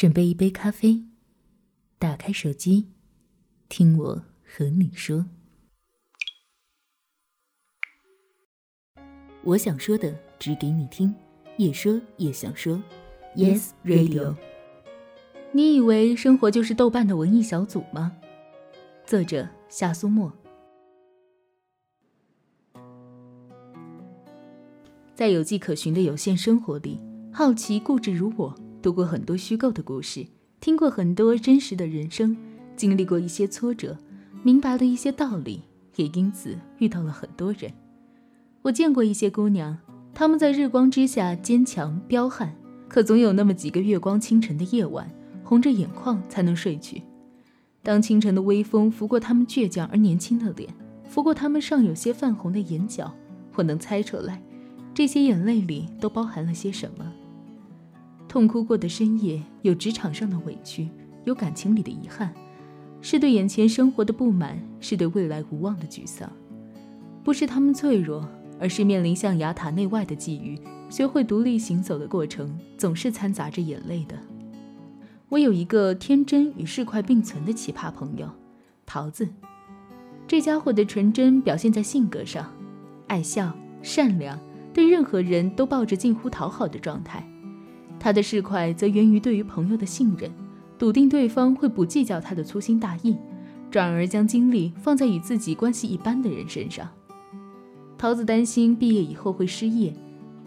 准备一杯咖啡，打开手机，听我和你说。我想说的，只给你听。也说也想说，Yes Radio。你以为生活就是豆瓣的文艺小组吗？作者夏苏沫。在有迹可循的有限生活里，好奇固执如我。读过很多虚构的故事，听过很多真实的人生，经历过一些挫折，明白了一些道理，也因此遇到了很多人。我见过一些姑娘，她们在日光之下坚强彪悍，可总有那么几个月光清晨的夜晚，红着眼眶才能睡去。当清晨的微风拂过她们倔强而年轻的脸，拂过她们尚有些泛红的眼角，我能猜出来，这些眼泪里都包含了些什么。痛哭过的深夜，有职场上的委屈，有感情里的遗憾，是对眼前生活的不满，是对未来无望的沮丧。不是他们脆弱，而是面临象牙塔内外的际遇，学会独立行走的过程，总是掺杂着眼泪的。我有一个天真与市侩并存的奇葩朋友，桃子。这家伙的纯真表现在性格上，爱笑、善良，对任何人都抱着近乎讨好的状态。他的市侩则源于对于朋友的信任，笃定对方会不计较他的粗心大意，转而将精力放在与自己关系一般的人身上。桃子担心毕业以后会失业，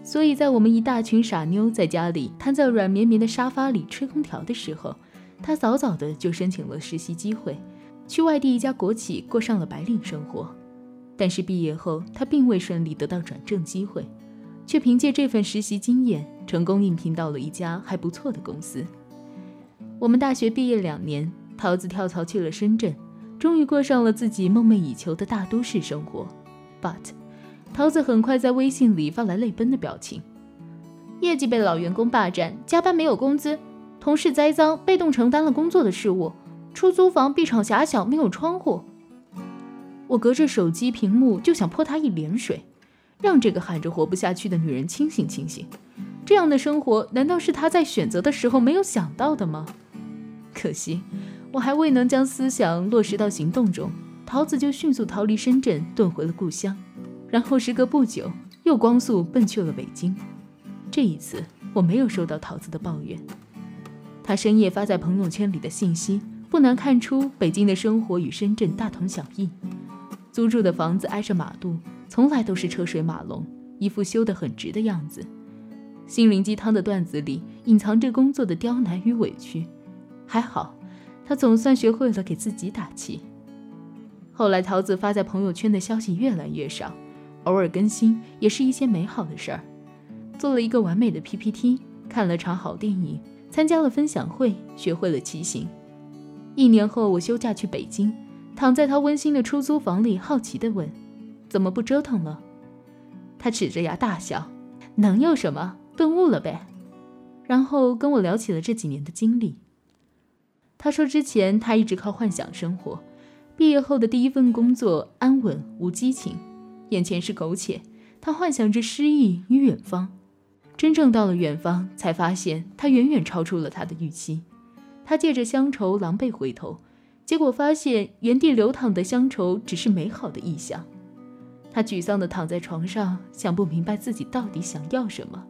所以在我们一大群傻妞在家里瘫在软绵绵的沙发里吹空调的时候，她早早的就申请了实习机会，去外地一家国企过上了白领生活。但是毕业后，他并未顺利得到转正机会。却凭借这份实习经验，成功应聘到了一家还不错的公司。我们大学毕业两年，桃子跳槽去了深圳，终于过上了自己梦寐以求的大都市生活。But，桃子很快在微信里发来泪奔的表情：业绩被老员工霸占，加班没有工资，同事栽赃，被动承担了工作的事务，出租房壁场狭小，没有窗户。我隔着手机屏幕就想泼他一脸水。让这个喊着活不下去的女人清醒清醒，这样的生活难道是她在选择的时候没有想到的吗？可惜我还未能将思想落实到行动中，桃子就迅速逃离深圳，遁回了故乡，然后时隔不久又光速奔去了北京。这一次我没有收到桃子的抱怨，她深夜发在朋友圈里的信息，不难看出北京的生活与深圳大同小异，租住的房子挨着马路。从来都是车水马龙，一副修得很直的样子。心灵鸡汤的段子里隐藏着工作的刁难与委屈。还好，他总算学会了给自己打气。后来，桃子发在朋友圈的消息越来越少，偶尔更新也是一些美好的事儿。做了一个完美的 PPT，看了场好电影，参加了分享会，学会了骑行。一年后，我休假去北京，躺在他温馨的出租房里，好奇地问。怎么不折腾了？他齿着牙大笑，能有什么？顿悟了呗。然后跟我聊起了这几年的经历。他说之前他一直靠幻想生活，毕业后的第一份工作安稳无激情，眼前是苟且。他幻想着诗意与远方，真正到了远方，才发现他远远超出了他的预期。他借着乡愁狼狈回头，结果发现原地流淌的乡愁只是美好的意象。他沮丧地躺在床上，想不明白自己到底想要什么。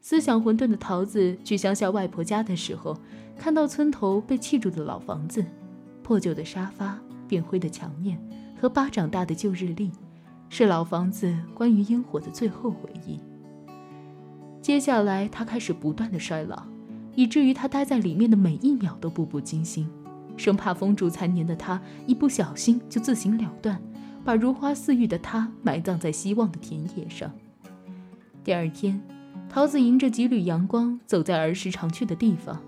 思想混沌的桃子去乡下外婆家的时候，看到村头被砌住的老房子、破旧的沙发、变灰的墙面和巴掌大的旧日历，是老房子关于烟火的最后回忆。接下来，他开始不断的衰老，以至于他待在里面的每一秒都步步惊心，生怕风烛残年的他一不小心就自行了断。把如花似玉的他埋葬在希望的田野上。第二天，桃子迎着几缕阳光走在儿时常去的地方。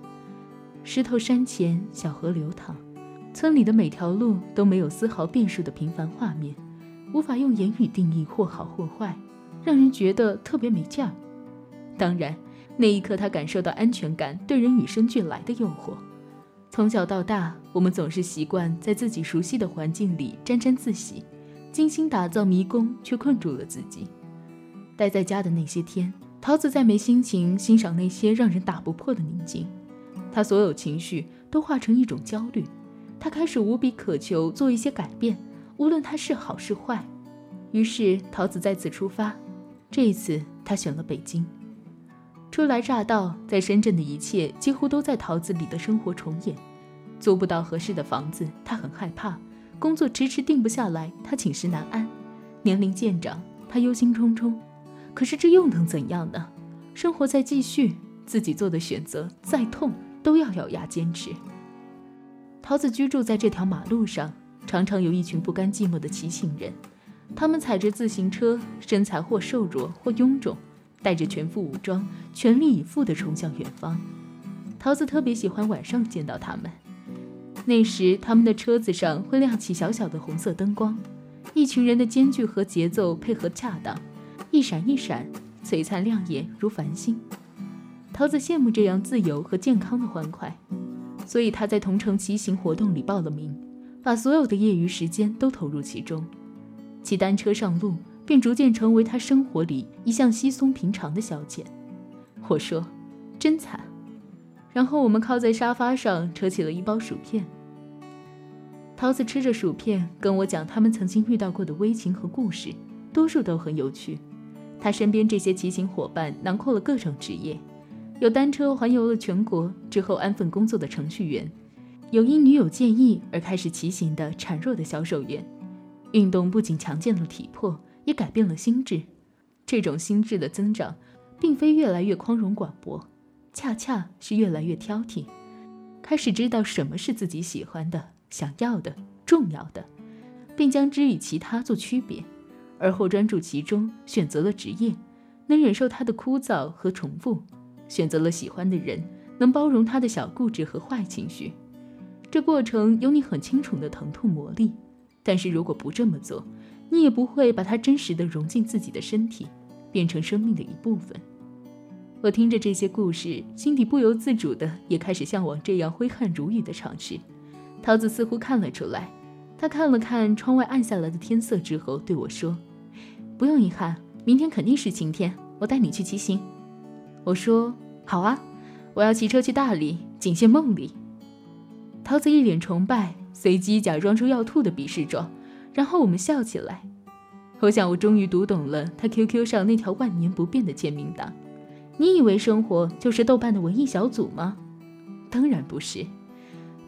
石头山前，小河流淌，村里的每条路都没有丝毫变数的平凡画面，无法用言语定义或好或坏，让人觉得特别没劲儿。当然，那一刻他感受到安全感对人与生俱来的诱惑。从小到大，我们总是习惯在自己熟悉的环境里沾沾自喜。精心打造迷宫，却困住了自己。待在家的那些天，桃子再没心情欣赏那些让人打不破的宁静。她所有情绪都化成一种焦虑，她开始无比渴求做一些改变，无论它是好是坏。于是桃子再次出发，这一次她选了北京。初来乍到，在深圳的一切几乎都在桃子里的生活重演。租不到合适的房子，她很害怕；工作迟迟定不下来，他寝食难安；年龄渐长，他忧心忡忡。可是这又能怎样呢？生活在继续，自己做的选择再痛都要咬牙坚持。桃子居住在这条马路上，常常有一群不甘寂寞的骑行人，他们踩着自行车，身材或瘦弱或臃肿，带着全副武装，全力以赴地冲向远方。桃子特别喜欢晚上见到他们，那时他们的车子上会亮起小小的红色灯光，一群人的间距和节奏配合恰当，一闪一闪。璀璨亮眼如繁星，桃子羡慕这样自由和健康的欢快，所以他在同城骑行活动里报了名，把所有的业余时间都投入其中。骑单车上路便逐渐成为他生活里一项稀松平常的消遣。我说：“真惨。”然后我们靠在沙发上扯起了一包薯片。桃子吃着薯片，跟我讲他们曾经遇到过的危情和故事，多数都很有趣。他身边这些骑行伙伴囊括了各种职业，有单车环游了全国之后安分工作的程序员，有因女友建议而开始骑行的孱弱的销售员。运动不仅强健了体魄，也改变了心智。这种心智的增长，并非越来越宽容广博，恰恰是越来越挑剔，开始知道什么是自己喜欢的、想要的、重要的，并将之与其他做区别。而后专注其中，选择了职业，能忍受它的枯燥和重复；选择了喜欢的人，能包容他的小固执和坏情绪。这过程有你很清楚的疼痛磨砺，但是如果不这么做，你也不会把它真实的融进自己的身体，变成生命的一部分。我听着这些故事，心底不由自主的也开始向往这样挥汗如雨的尝试。桃子似乎看了出来。她看了看窗外暗下来的天色之后，对我说：“不用遗憾，明天肯定是晴天，我带你去骑行。”我说：“好啊，我要骑车去大理，仅限梦里。”桃子一脸崇拜，随即假装出要吐的鄙视状，然后我们笑起来。我想，我终于读懂了他 QQ 上那条万年不变的签名档。你以为生活就是豆瓣的文艺小组吗？当然不是。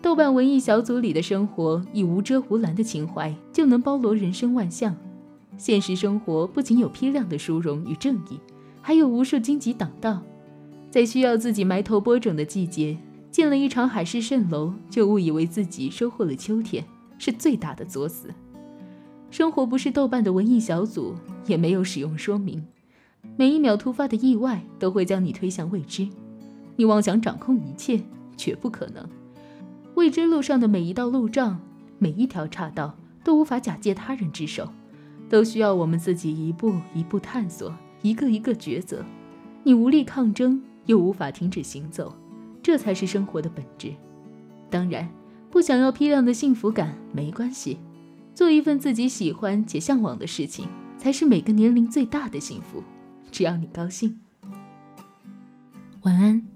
豆瓣文艺小组里的生活，以无遮无拦的情怀就能包罗人生万象。现实生活不仅有批量的殊荣与正义，还有无数荆棘挡道。在需要自己埋头播种的季节，见了一场海市蜃楼，就误以为自己收获了秋天，是最大的作死。生活不是豆瓣的文艺小组，也没有使用说明。每一秒突发的意外都会将你推向未知，你妄想掌控一切，绝不可能。未知路上的每一道路障，每一条岔道，都无法假借他人之手，都需要我们自己一步一步探索，一个一个抉择。你无力抗争，又无法停止行走，这才是生活的本质。当然，不想要批量的幸福感没关系，做一份自己喜欢且向往的事情，才是每个年龄最大的幸福。只要你高兴。晚安。